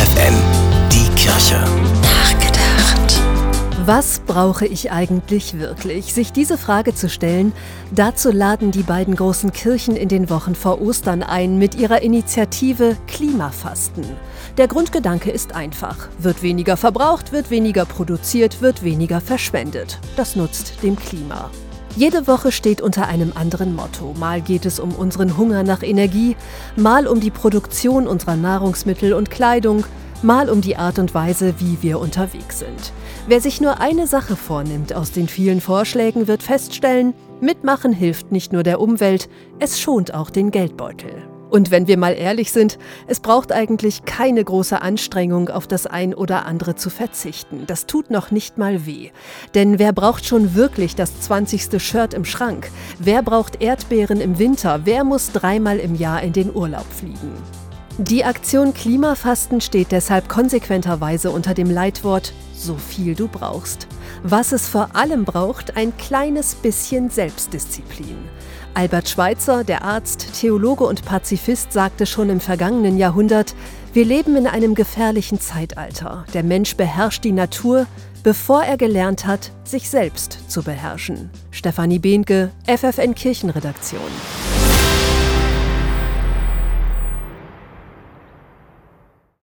FFN, die Kirche. Nachgedacht. Was brauche ich eigentlich wirklich? Sich diese Frage zu stellen, dazu laden die beiden großen Kirchen in den Wochen vor Ostern ein mit ihrer Initiative Klimafasten. Der Grundgedanke ist einfach. Wird weniger verbraucht, wird weniger produziert, wird weniger verschwendet. Das nutzt dem Klima. Jede Woche steht unter einem anderen Motto. Mal geht es um unseren Hunger nach Energie, mal um die Produktion unserer Nahrungsmittel und Kleidung, mal um die Art und Weise, wie wir unterwegs sind. Wer sich nur eine Sache vornimmt aus den vielen Vorschlägen, wird feststellen, mitmachen hilft nicht nur der Umwelt, es schont auch den Geldbeutel. Und wenn wir mal ehrlich sind, es braucht eigentlich keine große Anstrengung, auf das ein oder andere zu verzichten. Das tut noch nicht mal weh. Denn wer braucht schon wirklich das 20. Shirt im Schrank? Wer braucht Erdbeeren im Winter? Wer muss dreimal im Jahr in den Urlaub fliegen? Die Aktion Klimafasten steht deshalb konsequenterweise unter dem Leitwort so viel du brauchst. Was es vor allem braucht, ein kleines bisschen Selbstdisziplin. Albert Schweitzer, der Arzt, Theologe und Pazifist, sagte schon im vergangenen Jahrhundert, wir leben in einem gefährlichen Zeitalter. Der Mensch beherrscht die Natur, bevor er gelernt hat, sich selbst zu beherrschen. Stefanie Behnke, FFN Kirchenredaktion.